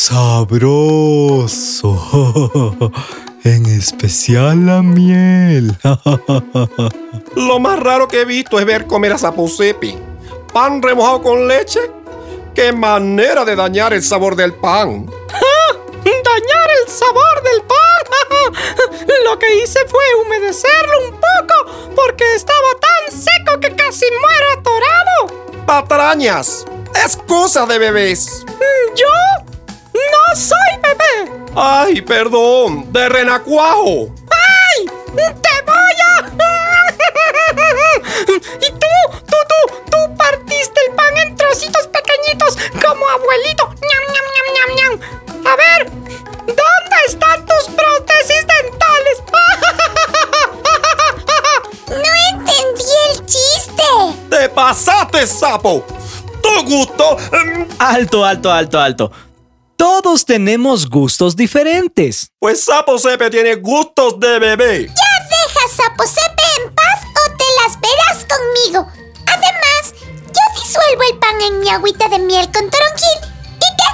Sabroso. En especial la miel. Lo más raro que he visto es ver comer a Saposepi. Pan remojado con leche. ¡Qué manera de dañar el sabor del pan! ¡Dañar el sabor del pan! Lo que hice fue humedecerlo un poco porque estaba tan seco que casi muero atorado. ¡Patrañas! ¡Es cosa de bebés! ¿Yo? ¡No soy bebé! ¡Ay, perdón! ¡De renacuajo! ¡Ay! ¡Te voy a! ¿Y tú? ¿Tú, tú, tú partiste el pan en trocitos pequeñitos como abuelito? ¡Ñam, ñam, ñam, ñam, ñam! A ver, ¿dónde están tus prótesis dentales? No entendí el chiste. ¡Te pasaste, sapo! ¡Tu gusto! Alto, alto, alto, alto. Todos tenemos gustos diferentes. Pues Sapo Sepe tiene gustos de bebé. Ya deja Sapo Sepe en paz o te las verás conmigo. Además, yo disuelvo el pan en mi agüita de miel con toronjil. ¿Y qué?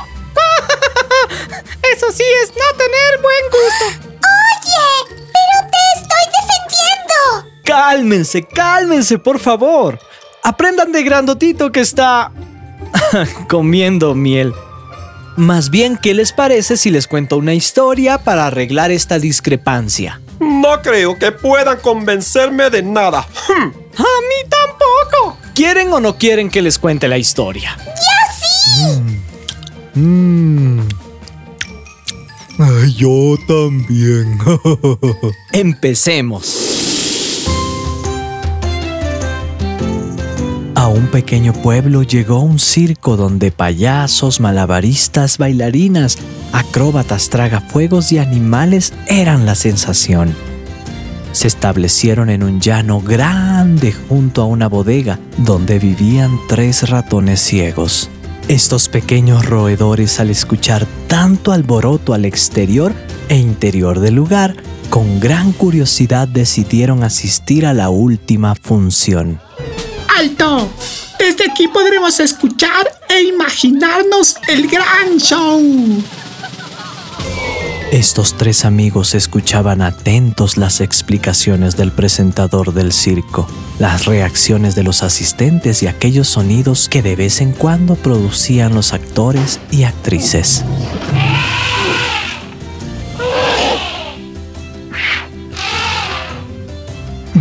Eso sí es no tener buen gusto. Oye, pero te estoy defendiendo. Cálmense, cálmense, por favor. Aprendan de grandotito que está comiendo miel. Más bien, ¿qué les parece si les cuento una historia para arreglar esta discrepancia? No creo que puedan convencerme de nada. Hmm. A mí tampoco. ¿Quieren o no quieren que les cuente la historia? ¡Ya sí! Mm. Ay, yo también. Empecemos. Un pequeño pueblo llegó un circo donde payasos, malabaristas, bailarinas, acróbatas, tragafuegos y animales eran la sensación. Se establecieron en un llano grande junto a una bodega donde vivían tres ratones ciegos. Estos pequeños roedores al escuchar tanto alboroto al exterior e interior del lugar, con gran curiosidad decidieron asistir a la última función. ¡Alto! Desde aquí podremos escuchar e imaginarnos el gran show. Estos tres amigos escuchaban atentos las explicaciones del presentador del circo, las reacciones de los asistentes y aquellos sonidos que de vez en cuando producían los actores y actrices.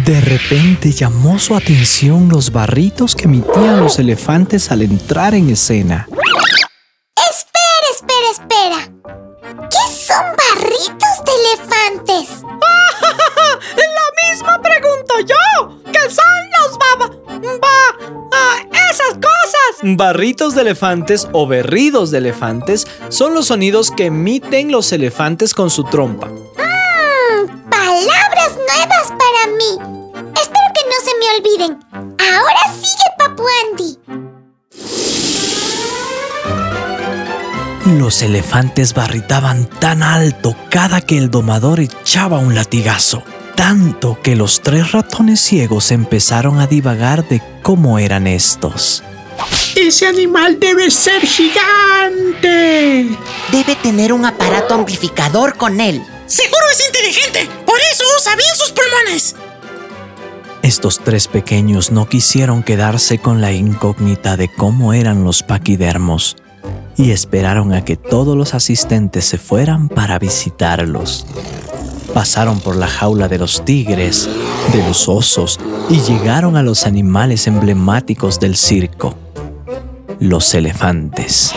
De repente llamó su atención los barritos que emitían los elefantes al entrar en escena. Espera, espera, espera. ¿Qué son barritos de elefantes? Lo mismo pregunto yo. ¿Qué son los baba? Ba, ah, esas cosas. Barritos de elefantes o berridos de elefantes son los sonidos que emiten los elefantes con su trompa. Mmm, palabras nuevas para mí. Me olviden. Ahora sigue, Papu Andy. Los elefantes barritaban tan alto cada que el domador echaba un latigazo, tanto que los tres ratones ciegos empezaron a divagar de cómo eran estos. Ese animal debe ser gigante. Debe tener un aparato amplificador con él. Seguro es inteligente, por eso usa bien sus pulmones. Estos tres pequeños no quisieron quedarse con la incógnita de cómo eran los paquidermos y esperaron a que todos los asistentes se fueran para visitarlos. Pasaron por la jaula de los tigres, de los osos y llegaron a los animales emblemáticos del circo, los elefantes.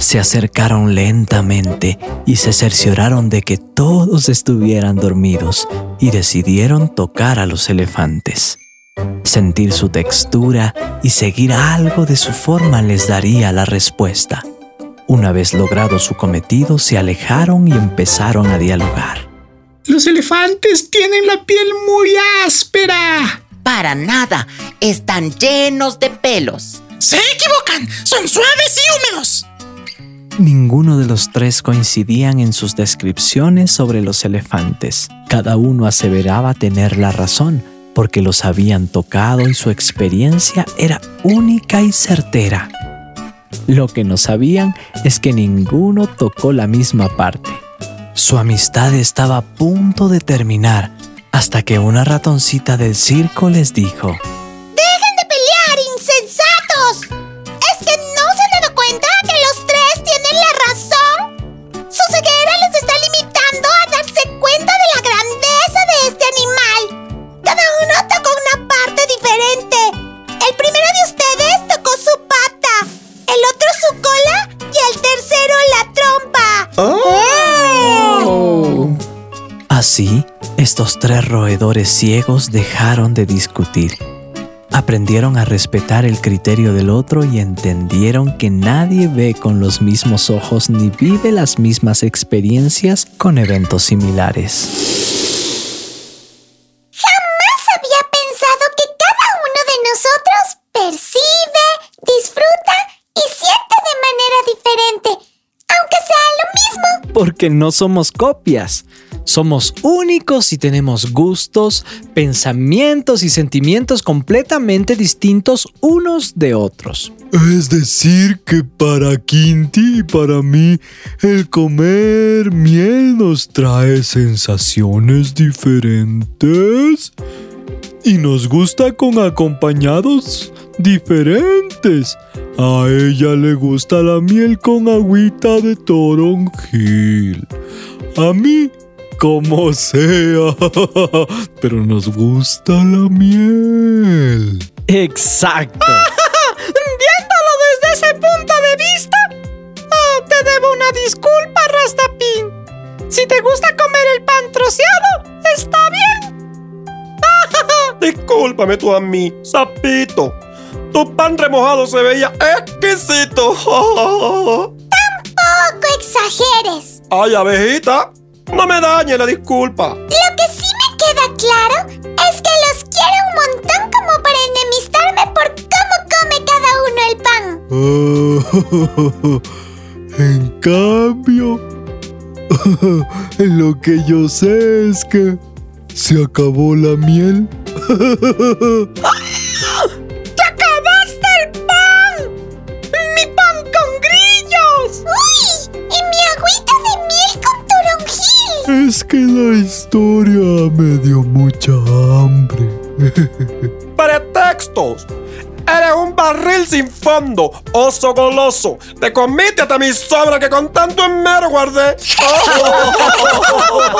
Se acercaron lentamente y se cercioraron de que todos estuvieran dormidos y decidieron tocar a los elefantes. Sentir su textura y seguir algo de su forma les daría la respuesta. Una vez logrado su cometido, se alejaron y empezaron a dialogar. Los elefantes tienen la piel muy áspera. Para nada, están llenos de pelos. Se equivocan, son suaves y húmedos. Ninguno de los tres coincidían en sus descripciones sobre los elefantes. Cada uno aseveraba tener la razón, porque los habían tocado y su experiencia era única y certera. Lo que no sabían es que ninguno tocó la misma parte. Su amistad estaba a punto de terminar hasta que una ratoncita del circo les dijo, estos tres roedores ciegos dejaron de discutir. Aprendieron a respetar el criterio del otro y entendieron que nadie ve con los mismos ojos ni vive las mismas experiencias con eventos similares. Jamás había pensado que cada uno de nosotros percibe, disfruta y siente de manera diferente, aunque sea lo mismo. Porque no somos copias. Somos únicos y tenemos gustos, pensamientos y sentimientos completamente distintos unos de otros. Es decir, que para Quinti y para mí, el comer miel nos trae sensaciones diferentes. Y nos gusta con acompañados diferentes. A ella le gusta la miel con agüita de toronjil. A mí, como sea. Pero nos gusta la miel. Exacto. Viéndolo desde ese punto de vista, oh, te debo una disculpa, Rastapín. Si te gusta comer el pan troceado, está bien. Discúlpame tú a mí, sapito. Tu pan remojado se veía exquisito. Tampoco exageres. Ay, abejita, no me dañes la disculpa. Lo que sí me queda claro es que los quiero un montón como para enemistarme por cómo come cada uno el pan. en cambio, lo que yo sé es que se acabó la miel. Es que la historia me dio mucha hambre. Pretextos. Eres un barril sin fondo, oso goloso. Te comiste hasta mi sobra que con tanto enmero guardé. bajo